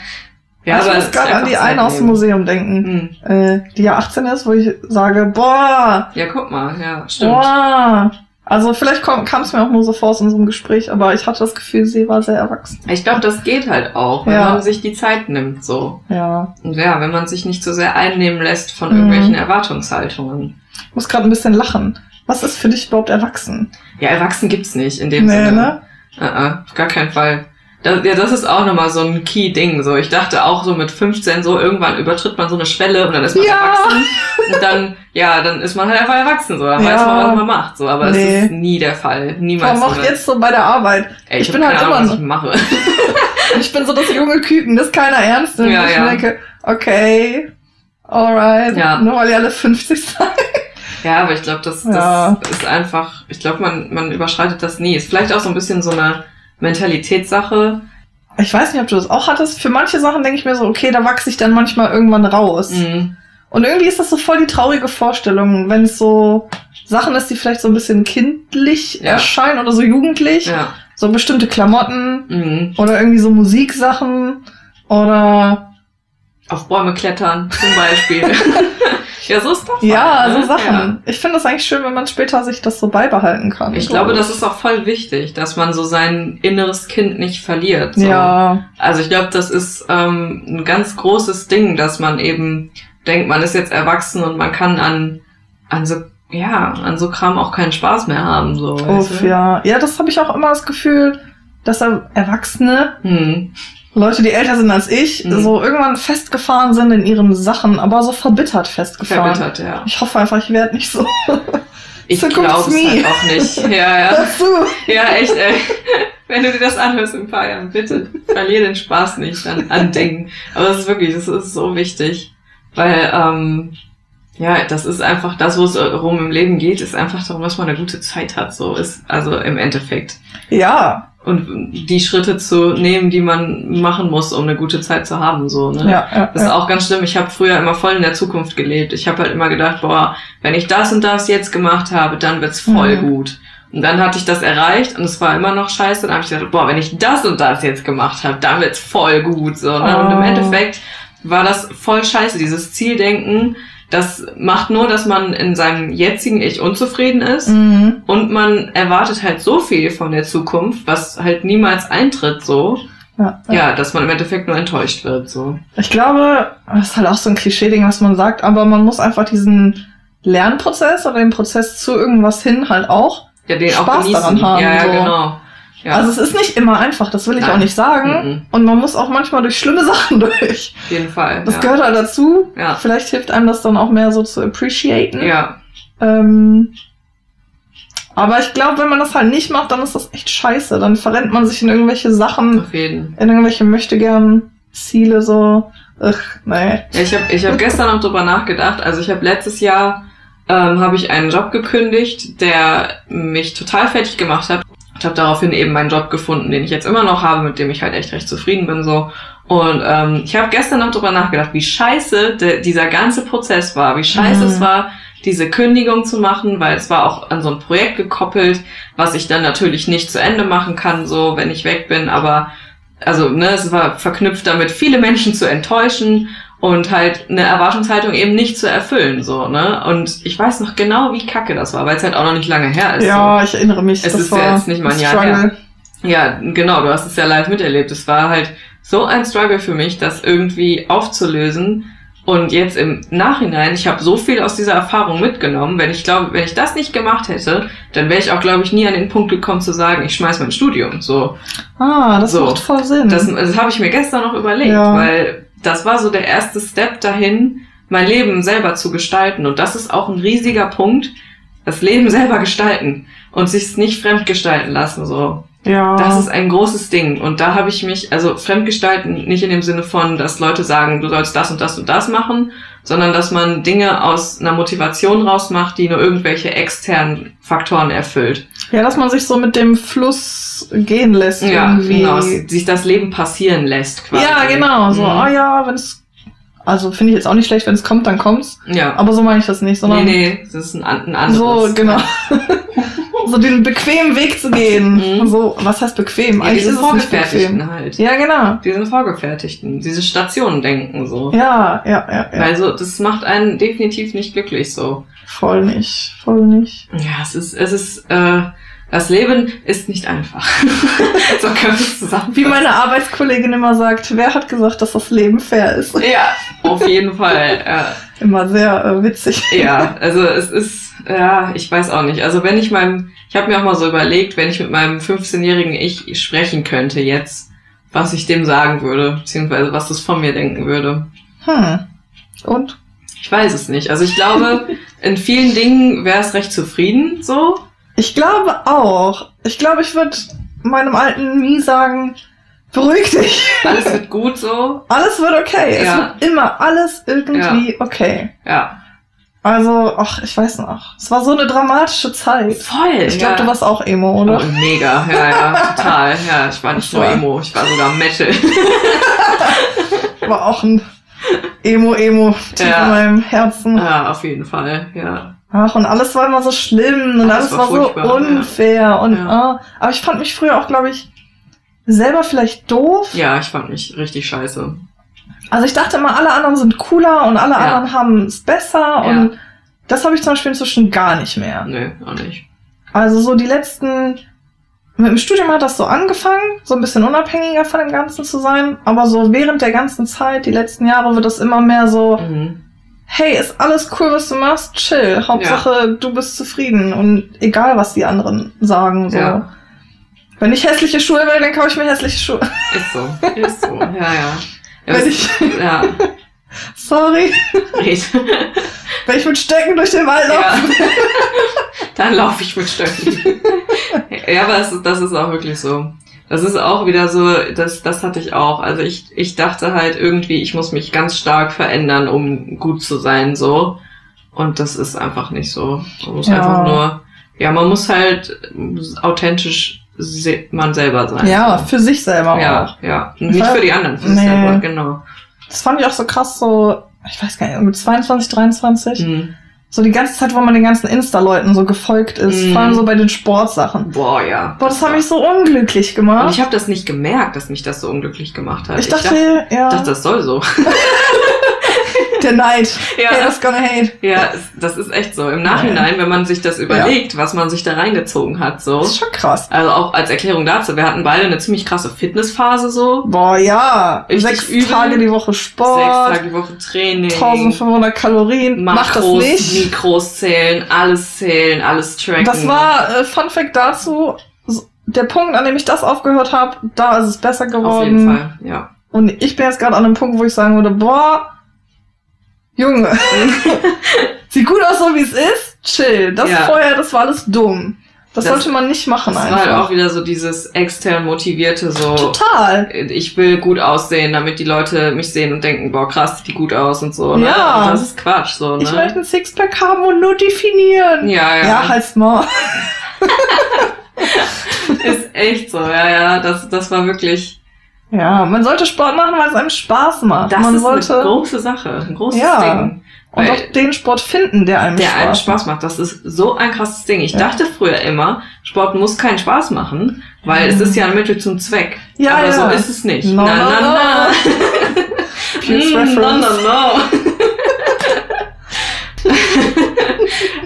Ja, ich muss gerade an die eine aus dem. Museum denken, Hm. äh, die ja 18 ist, wo ich sage, boah, Ja, guck mal, ja, stimmt. boah. Also vielleicht kam es mir auch nur so vor aus unserem Gespräch, aber ich hatte das Gefühl, sie war sehr erwachsen. Ich glaube, das geht halt auch, wenn Ja. man sich die Zeit nimmt, so. Ja. Und ja, wenn man sich nicht so sehr einnehmen lässt von Mhm. irgendwelchen Erwartungshaltungen. Ich muss gerade ein bisschen lachen. Was ist für dich überhaupt erwachsen? Ja, erwachsen gibt's nicht in dem Nee, Sinne. ne? Uh -uh, auf gar keinen Fall. Das, ja, das ist auch nochmal so ein Key-Ding. So, ich dachte auch so mit 15 so, irgendwann übertritt man so eine Schwelle und dann ist man Ja. erwachsen. Und dann, ja, dann ist man halt einfach erwachsen. So, dann Ja. weiß man, was man macht. So, aber Nee. es ist nie der Fall. Niemals. allem auch niemals. jetzt so bei der Arbeit. Ey, ich hab bin halt Ahnung, immer was ich mache. Ich bin so das junge Küken, das keiner ernst nimmt. Ja, ich ja. denke, okay, alright. Ja. Nur weil ihr alle 50 seid. Ja, aber ich glaube, das, das Ja. ist einfach, ich glaube, man, man überschreitet das nie. Ist vielleicht auch so ein bisschen so eine Mentalitätssache. Ich weiß nicht, ob du das auch hattest. Für manche Sachen denke ich mir so, okay, da wachse ich dann manchmal irgendwann raus. Mhm. Und irgendwie ist das so voll die traurige Vorstellung, wenn es so Sachen ist, die vielleicht so ein bisschen kindlich Ja. erscheinen oder so jugendlich. Ja. So bestimmte Klamotten Mhm. oder irgendwie so Musiksachen oder Auf Bäume klettern, zum Beispiel. Ja, so ist das. Ja, halt, so ne? Sachen. Ja. Ich finde es eigentlich schön, wenn man später sich das so beibehalten kann. Ich glaube, das ist auch voll wichtig, dass man so sein inneres Kind nicht verliert. So. Ja, Also ich glaube, das ist ähm, ein ganz großes Ding, dass man eben denkt, man ist jetzt erwachsen und man kann an, an so, ja, an so Kram auch keinen Spaß mehr haben. So, uff, ja. Ja, das habe ich auch immer das Gefühl, dass er Erwachsene, Hm. Leute, die älter sind als ich, Mhm. so irgendwann festgefahren sind in ihren Sachen, aber so verbittert festgefahren. Verbittert, ja. Ich hoffe einfach, ich werde nicht so. Ich So glaube es halt auch nicht. Ja, ja. So. Ja, echt, ey. Wenn du dir das anhörst in ein paar Jahren, bitte verlier den Spaß nicht an, an Dingen. Aber das ist wirklich, das ist so wichtig. Weil, ähm, ja, das ist einfach das, wo es rum im Leben geht, ist einfach darum, dass man eine gute Zeit hat. So ist, also im Endeffekt. Ja, Und die Schritte zu nehmen, die man machen muss, um eine gute Zeit zu haben. So, ne? ja, ja. Das ist ja. auch ganz schlimm. Ich habe früher immer voll in der Zukunft gelebt. Ich habe halt immer gedacht, boah, wenn ich das und das jetzt gemacht habe, dann wird's voll Mhm. gut. Und dann hatte ich das erreicht und es war immer noch scheiße. Dann habe ich gedacht, boah, wenn ich das und das jetzt gemacht habe, dann wird's voll gut. So, ne? Und im Oh. Endeffekt war das voll scheiße. Dieses Zieldenken, das macht nur, dass man in seinem jetzigen Ich unzufrieden ist. Mhm. Und man erwartet halt so viel von der Zukunft, was halt niemals eintritt, so. Ja, ja. Ja, dass man im Endeffekt nur enttäuscht wird, so. Ich glaube, das ist halt auch so ein Klischee-Ding, was man sagt, aber man muss einfach diesen Lernprozess oder den Prozess zu irgendwas hin halt auch. Ja, den auch Spaß genießen. daran haben, ja, ja, so. genau. Ja, Also es ist nicht immer einfach, das will ich Nein. auch nicht sagen. Mhm. Und man muss auch manchmal durch schlimme Sachen durch. auf jeden Fall. Das ja. gehört halt dazu. Ja. Vielleicht hilft einem das dann auch mehr so zu appreciaten. Ja, Ähm, aber ich glaube, wenn man das halt nicht macht, dann ist das echt scheiße. Dann verrennt man sich in irgendwelche Sachen, auf jeden. in irgendwelche möchte gern Ziele so. Ach, nee. Ja, ich habe ich hab gestern noch drüber nachgedacht. Also ich habe letztes Jahr ähm, habe ich einen Job gekündigt, der mich total fertig gemacht hat. Ich habe daraufhin eben meinen Job gefunden, den ich jetzt immer noch habe, mit dem ich halt echt recht zufrieden bin so. Und ähm, ich habe gestern noch drüber nachgedacht, wie scheiße de, dieser ganze Prozess war, wie scheiße Mhm. es war, diese Kündigung zu machen, weil es war auch an so ein Projekt gekoppelt, was ich dann natürlich nicht zu Ende machen kann, so wenn ich weg bin, aber also ne, es war verknüpft damit, viele Menschen zu enttäuschen und halt eine Erwartungshaltung eben nicht zu erfüllen, so, ne? Und ich weiß noch genau, wie kacke das war, weil es halt auch noch nicht lange her ist. Ja, ich erinnere mich. Es das ist war ja jetzt nicht mal ein Jahr Struggle. So. Ja, genau, du hast es ja live miterlebt. Es war halt so ein Struggle für mich, das irgendwie aufzulösen. Und jetzt im Nachhinein, ich habe so viel aus dieser Erfahrung mitgenommen. Wenn ich glaube, wenn ich das nicht gemacht hätte, dann wäre ich auch, glaube ich, nie an den Punkt gekommen zu sagen, ich schmeiß mein Studium. So, Ah, das So. macht voll Sinn. das, das habe ich mir gestern noch überlegt, Ja. weil das war so der erste Step dahin, mein Leben selber zu gestalten. Und das ist auch ein riesiger Punkt, das Leben selber gestalten und sich nicht fremd gestalten lassen. So, ja. das ist ein großes Ding. Und da habe ich mich, also fremdgestalten, nicht in dem Sinne von, dass Leute sagen, du sollst das und das und das machen, sondern dass man Dinge aus einer Motivation rausmacht, die nur irgendwelche externen Faktoren erfüllt. ja, dass man sich so mit dem Fluss gehen lässt Ja, irgendwie. genau, sich das Leben passieren lässt quasi. Ja, genau. So, Mhm. ah ja, wenn es. Also finde ich jetzt auch nicht schlecht, wenn es kommt, dann kommt's. Ja. Aber so meine ich das nicht, Nee, sondern nee, das ist ein, ein anderes. so, genau. so den bequemen Weg zu gehen. Mhm. So, was heißt bequem? Ja, Eigentlich diese ist es nicht bequem. vorgefertigten halt. Ja, genau. Diese vorgefertigten, diese Stationendenken so. Ja, ja, ja, ja. Also das macht einen definitiv nicht glücklich so. Voll nicht. Voll nicht. Ja, es ist, es ist, äh, das Leben ist nicht einfach. so können wir es zusammenfassen. Wie meine Arbeitskollegin immer sagt, wer hat gesagt, dass das Leben fair ist? Ja, auf jeden Fall. Ja. Immer sehr äh, witzig. Ja, also es ist, ja, ich weiß auch nicht. Also wenn ich meinem, ich habe mir auch mal so überlegt, wenn ich mit meinem 15-jährigen Ich sprechen könnte jetzt, was ich dem sagen würde, beziehungsweise was das von mir denken würde. Hm. Und? Ich weiß es nicht. Also ich glaube, in vielen Dingen wäre es recht zufrieden so. Ich glaube auch. Ich glaube, ich würde meinem alten Mi sagen, beruhig dich. Alles wird gut so. Alles wird okay. Es Ja. wird immer alles irgendwie okay. Ja. Also, ach, ich weiß noch. Es war so eine dramatische Zeit. Voll. Ich glaube, ja. du warst auch Emo, oder? Oh, mega, ja, ja, total. Ja, ich war nicht nur Ja. Emo, ich war sogar Metal. War auch ein Emo-Emo tief Ja. in meinem Herzen. ja, auf jeden Fall, ja. Ach, und alles war immer so schlimm und Alles alles, war war, so furchtbar, ja. unfair. Und, Ja. ah, aber ich fand mich früher auch, glaube ich, selber vielleicht doof. Ja, ich fand mich richtig scheiße. Also ich dachte immer, alle anderen sind cooler und alle Ja. anderen haben es besser und das habe ich zum Beispiel inzwischen gar nicht mehr. Nö, auch nicht. Also so die letzten, mit dem Studium hat das so angefangen, so ein bisschen unabhängiger von dem Ganzen zu sein, aber so während der ganzen Zeit, die letzten Jahre, wird das immer mehr so, Mhm. Hey, ist alles cool, was du machst, chill, Hauptsache du bist zufrieden und egal, was die anderen sagen, so. Ja. Wenn ich hässliche Schuhe will, dann kaufe ich mir hässliche Schuhe. Ist so. Ist so. Ja, ja. ja Wenn ich, ja. sorry, Red. wenn ich mit Stecken durch den Wald laufe. Ja. Dann laufe ich mit Stöcken. ja, aber das, ist- das ist auch wirklich so. Das ist auch wieder so, das, das hatte ich auch. Also ich, ich dachte halt irgendwie, ich muss mich ganz stark verändern, um gut zu sein, so. Und das ist einfach nicht so. Man muss Ja. einfach nur, ja, man muss halt authentisch se man selber sein. Ja, so. für sich selber auch. ja, ja. Nicht für die anderen, für sich Nee. selber, genau. Das fand ich auch so krass, so, ich weiß gar nicht, mit 22, 23. Hm. So die ganze Zeit, wo man den ganzen Insta-Leuten so gefolgt ist, Mhm. vor allem so bei den Sportsachen. Boah, ja. Boah, das hat mich so unglücklich Und gemacht. ich habe das nicht gemerkt, dass mich das so unglücklich gemacht hat. Ich dachte, ja, dachte, das soll so. der Neid. Ja. Haters gonna hate. Ja, das ist echt so. Im Nachhinein, wenn man sich das überlegt, was man sich da reingezogen hat, so. Das ist schon krass. Also auch als Erklärung dazu, wir hatten beide eine ziemlich krasse Fitnessphase so. Boah, ja. Richtig Sechs übel. Tage die Woche Sechs Sport, Tage die Woche Training. 1500 Kalorien. Mach das Makros, nicht. Mikros zählen, alles zählen, alles tracken. Das war, äh, Fun Fact dazu, der Punkt, an dem ich das aufgehört habe, da ist es besser geworden. auf jeden Fall, ja. Und ich bin jetzt gerade an einem Punkt, wo ich sagen würde, boah, Junge, sieht gut aus, so wie es ist, chill. Das Ja. vorher, das war alles dumm. Das, Das- sollte man nicht machen Das war halt einfach. auch wieder so dieses extern motivierte, so. Total. Ich will gut aussehen, damit die Leute mich sehen und denken, boah, krass, sieht die gut aus und so. Ne? Ja. Und das ist Quatsch, so, ne? Ich möchte ein Sixpack haben und nur definieren. ja, ja. Ja, halt's mal. Ist echt so, ja, ja. Das, das war wirklich. Ja, man sollte Sport machen, weil es einem Spaß macht. Das man ist sollte eine große Sache, ein großes Ja. Ding. und auch den Sport finden, der einem Der Spaß einem Spaß macht. Das ist so ein krasses Ding. Ich Ja. dachte früher immer, Sport muss keinen Spaß machen, weil es Mhm. ist ja ein Mittel zum Zweck. Ja, Aber ja. so ist es nicht. No, na, no, na, no. na. Mm, no, no, no.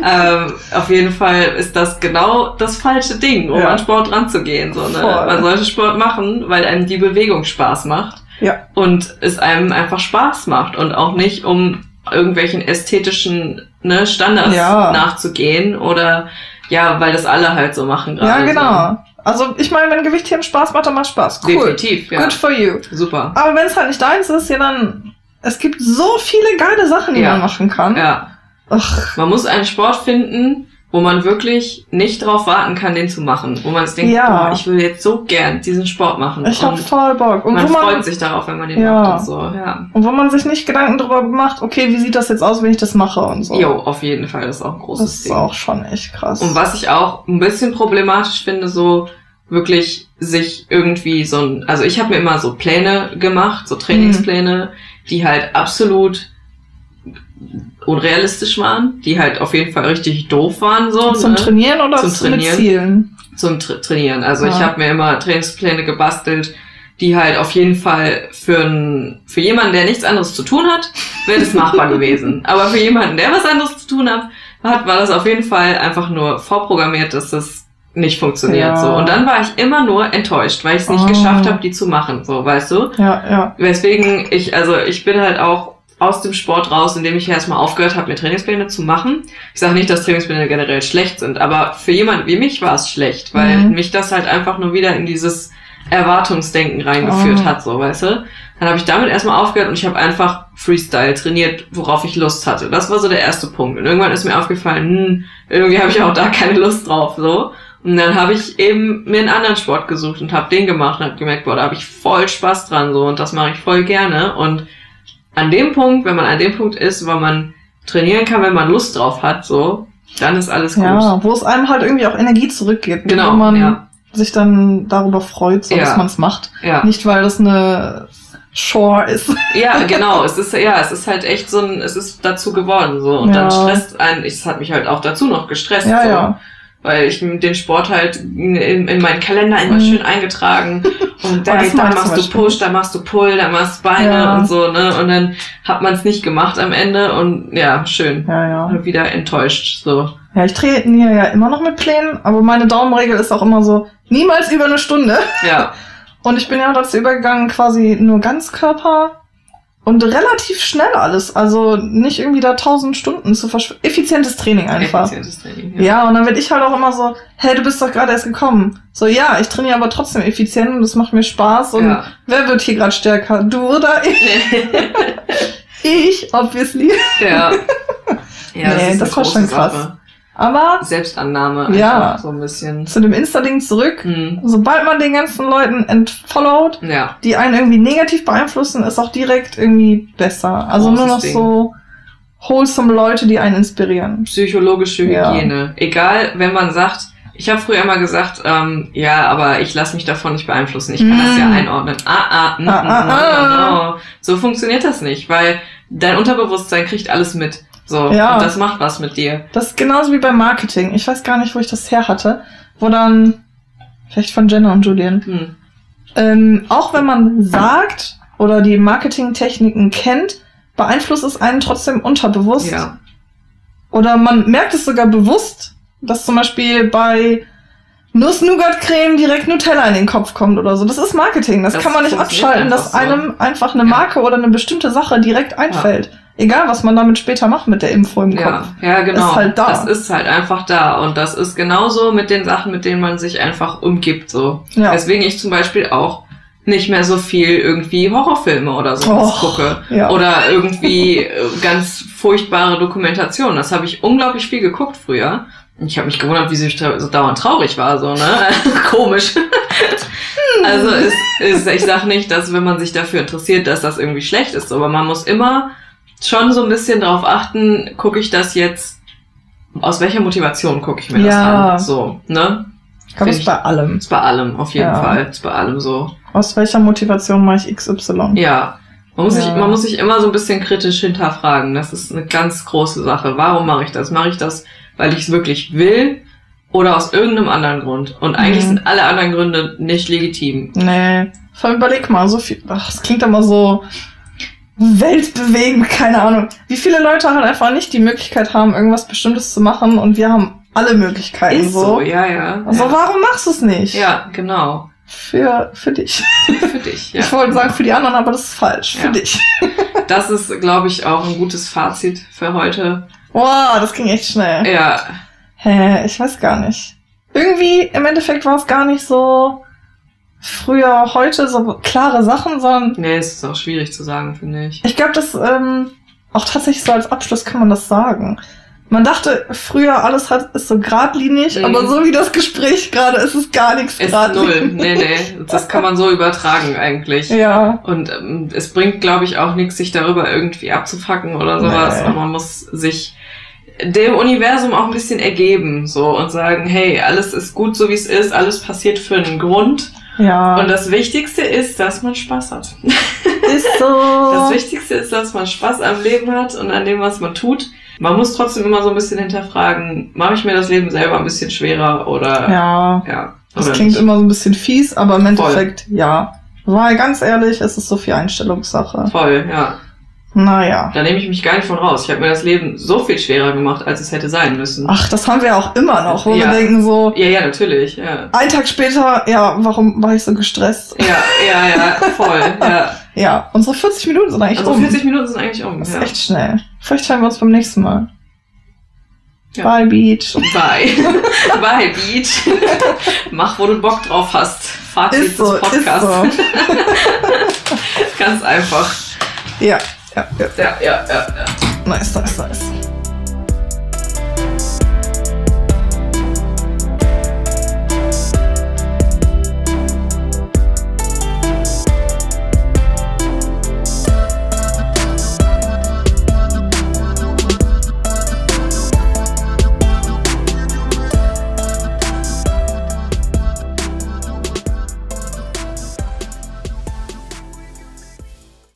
Ähm, auf jeden Fall ist das genau das falsche Ding, um Ja. an Sport ranzugehen. So, ne? Man sollte Sport machen, weil einem die Bewegung Spaß macht. Ja. Und es einem einfach Spaß macht und auch nicht, um irgendwelchen ästhetischen ne, Standards Ja. nachzugehen oder ja, weil das alle halt so machen Ja, gerade. genau. Also ich meine, wenn Gewichtheben Spaß macht, dann macht Spaß. Cool. Definitiv, ja. Good for you. Super. Aber wenn es halt nicht deins ist, ja dann. Es gibt so viele geile Sachen, die Ja. man machen kann. Ja. Ach, Man muss einen Sport finden, wo man wirklich nicht drauf warten kann, den zu machen. Wo man sich denkt, Ja. boah, ich will jetzt so gern diesen Sport machen. ich hab und voll Bock. Und man wo man, freut sich darauf, wenn man den Ja. macht und so. Ja. und wo man sich nicht Gedanken darüber macht, okay, wie sieht das jetzt aus, wenn ich das mache und so. Jo, auf jeden Fall, das ist auch ein großes das ist Ding. auch schon echt krass. Und was ich auch ein bisschen problematisch finde, so wirklich sich irgendwie so ein, also ich habe mir immer so Pläne gemacht, so Trainingspläne, die halt absolut unrealistisch waren, die halt auf jeden Fall richtig doof waren so. Zum ne? Trainieren oder Zum Trainieren. Zielen? zum Tra Trainieren. Also ich Ja. habe mir immer Trainingspläne gebastelt, die halt auf jeden Fall für, ein, für jemanden, der nichts anderes zu tun hat, wäre das machbar gewesen. Aber für jemanden, der was anderes zu tun hat, hat, war das auf jeden Fall einfach nur vorprogrammiert, dass das nicht funktioniert. Ja. So. Und dann war ich immer nur enttäuscht, weil ich es nicht Oh. geschafft habe, die zu machen, so, weißt du? Ja, ja. Weswegen ich, also ich bin halt auch aus dem Sport raus, indem ich erstmal aufgehört habe, mir Trainingspläne zu machen. Ich sage nicht, dass Trainingspläne generell schlecht sind, aber für jemanden wie mich war es schlecht, weil Mhm. mich das halt einfach nur wieder in dieses Erwartungsdenken reingeführt Oh. hat, so, weißt du? Dann habe ich damit erstmal aufgehört und ich habe einfach Freestyle trainiert, worauf ich Lust hatte. Das war so der erste Punkt. Und irgendwann ist mir aufgefallen, hm, irgendwie habe ich auch da keine Lust drauf, so. Und dann habe ich eben mir einen anderen Sport gesucht und habe den gemacht und habe gemerkt, boah, da habe ich voll Spaß dran so und das mache ich voll gerne. Und an dem Punkt, wenn man an dem Punkt ist, wo man trainieren kann, wenn man Lust drauf hat, so, dann ist alles gut. Ja, wo es einem halt irgendwie auch Energie zurückgibt. Genau, Wo man ja. sich dann darüber freut, so Ja. dass man es macht. Ja. Nicht, weil das eine Chore ist. Ja, genau. Es ist ja, es ist halt echt so ein, es ist dazu geworden so und dann stresst einen. Es hat mich halt auch dazu noch gestresst. Ja, so. Weil ich den Sport halt in, in meinen Kalender immer Mhm. schön eingetragen und da, Oh, da machst du. Push, da machst du Pull, da machst du Beine Ja. und so, ne? Und dann hat man es nicht gemacht am Ende und ja, schön. Ja, ja. Und wieder enttäuscht. So. Ja, ich trainiere ja immer noch mit Plänen, aber meine Daumenregel ist auch immer so, niemals über eine Stunde. Ja. Und ich bin ja dazu übergegangen, quasi nur Ganzkörper und relativ schnell alles. Also nicht irgendwie da tausend Stunden zu verschwenden. Effizientes Training einfach. Effizientes Training. Ja. und dann werde ich halt auch immer so, hey, du bist doch gerade erst gekommen. So, ja, ich trainiere aber trotzdem effizient und das macht mir Spaß. Und Ja. wer wird hier gerade stärker? Du oder ich? Ich, obviously. ja. Ja, Nee, ist das eine war schon krass. Sache. Aber Selbstannahme Ja. so ein bisschen. zu dem Insta-Ding zurück. Hm. Sobald man den ganzen Leuten entfollowt, Ja. die einen irgendwie negativ beeinflussen, ist auch direkt irgendwie besser. Also nur noch Ding. so wholesome Leute, die einen inspirieren. Psychologische Ja. Hygiene. Egal, wenn man sagt, ich habe früher immer gesagt, ähm, ja, aber ich lasse mich davon nicht beeinflussen. Ich kann das ja Mm. einordnen. Ah, ah, mm, Ah, mm, ah, no, ah. no, no. So funktioniert das nicht, weil dein Unterbewusstsein kriegt alles mit. So, Ja. und das macht was mit dir. Das ist genauso wie beim Marketing. Ich weiß gar nicht, wo ich das her hatte. Wo dann, vielleicht von Jenna und Julian, Hm. ähm, auch wenn man sagt oder die Marketingtechniken kennt, beeinflusst es einen trotzdem unterbewusst. Ja. Oder man merkt es sogar bewusst, dass zum Beispiel bei Nuss-Nougat-Creme direkt Nutella in den Kopf kommt oder so. Das ist Marketing. Das, Das kann man nicht abschalten, dass so. einem einfach eine Ja. Marke oder eine bestimmte Sache direkt einfällt. Egal, was man damit später macht mit der Info im Ja, Kopf. ja, genau. Ist halt da. Das ist halt einfach da. Und das ist genauso mit den Sachen, mit denen man sich einfach umgibt, so. Ja. Weswegen ich zum Beispiel auch nicht mehr so viel irgendwie Horrorfilme oder sowas Och, gucke. ja. Oder irgendwie äh, ganz furchtbare Dokumentationen. Das habe ich unglaublich viel geguckt früher. Ich habe mich gewundert, wie sie so dauernd traurig war, so, ne? Komisch. also ist, ist, ich sag nicht, dass wenn man sich dafür interessiert, dass das irgendwie schlecht ist, aber man muss immer schon so ein bisschen drauf achten, gucke ich das jetzt, aus welcher Motivation gucke ich mir das Ja. an? So, ne? Ich glaube, das Find ist bei allem. Ist bei allem, auf jeden Ja. Fall. Ist bei allem so. Aus welcher Motivation mache ich XY? Ja. Man muss, Ja. sich, man muss sich immer so ein bisschen kritisch hinterfragen. Das ist eine ganz große Sache. Warum mache ich das? Mache ich das, weil ich es wirklich will oder aus irgendeinem anderen Grund? Und eigentlich Mhm. sind alle anderen Gründe nicht legitim. Nee. Vor allem überleg mal, so viel. Ach, das klingt immer so weltbewegend, keine Ahnung. Wie viele Leute halt einfach nicht die Möglichkeit haben, irgendwas Bestimmtes zu machen und wir haben alle Möglichkeiten Ist so. so, ja, ja. Also ja. warum machst du es nicht? ja, genau. Für, für dich. Für dich. Ja. Ich wollte sagen für die anderen, aber das ist falsch. Für Ja. dich. Das ist, glaube ich, auch ein gutes Fazit für heute. Wow, das ging echt schnell. Ja, Hä, ich weiß gar nicht. Irgendwie, im Endeffekt war es gar nicht so früher, heute so klare Sachen, sondern nee, es ist auch schwierig zu sagen, finde ich. ich glaube, das ähm, auch tatsächlich so als Abschluss kann man das sagen. Man dachte früher, alles hat, ist so geradlinig, Mhm. aber so wie das Gespräch gerade ist, ist gar nichts Ist geradlinig. null. Nee, nee. Das kann man so übertragen eigentlich. Ja, Und ähm, es bringt, glaube ich, auch nichts, sich darüber irgendwie abzufacken oder sowas. Nee. Aber man muss sich dem Universum auch ein bisschen ergeben so und sagen, hey, alles ist gut so wie es ist, alles passiert für einen Grund. Ja, Und das Wichtigste ist, dass man Spaß hat. ist Das so. Wichtigste ist, dass man Spaß am Leben hat und an dem, was man tut. Man muss trotzdem immer so ein bisschen hinterfragen, mache ich mir das Leben selber ein bisschen schwerer oder Ja, ja. das oder klingt nicht. immer so ein bisschen fies, aber im Voll. Endeffekt, ja. Weil ganz ehrlich, es ist so viel Einstellungssache. Voll, ja. Naja. Da nehme ich mich gar nicht von raus. Ich habe mir das Leben so viel schwerer gemacht, als es hätte sein müssen. Ach, das haben wir auch immer noch, wo Ja. wir denken so, Ja, ja, natürlich, ja. ein Tag später, ja, warum war ich so gestresst? Ja, ja, ja, voll, ja. Ja, unsere 40 Minuten sind eigentlich Also um. 40 Minuten sind eigentlich um. Das ist Ja. echt schnell. Vielleicht hören wir uns beim nächsten Mal. Ja. Bye, Beach. Bye. Bye, Beach. Mach, wo du Bock drauf hast. Fazit so, des Podcasts. so. Ganz einfach. Ja. Ja, ja, ja, ja. Nice, nice, nice.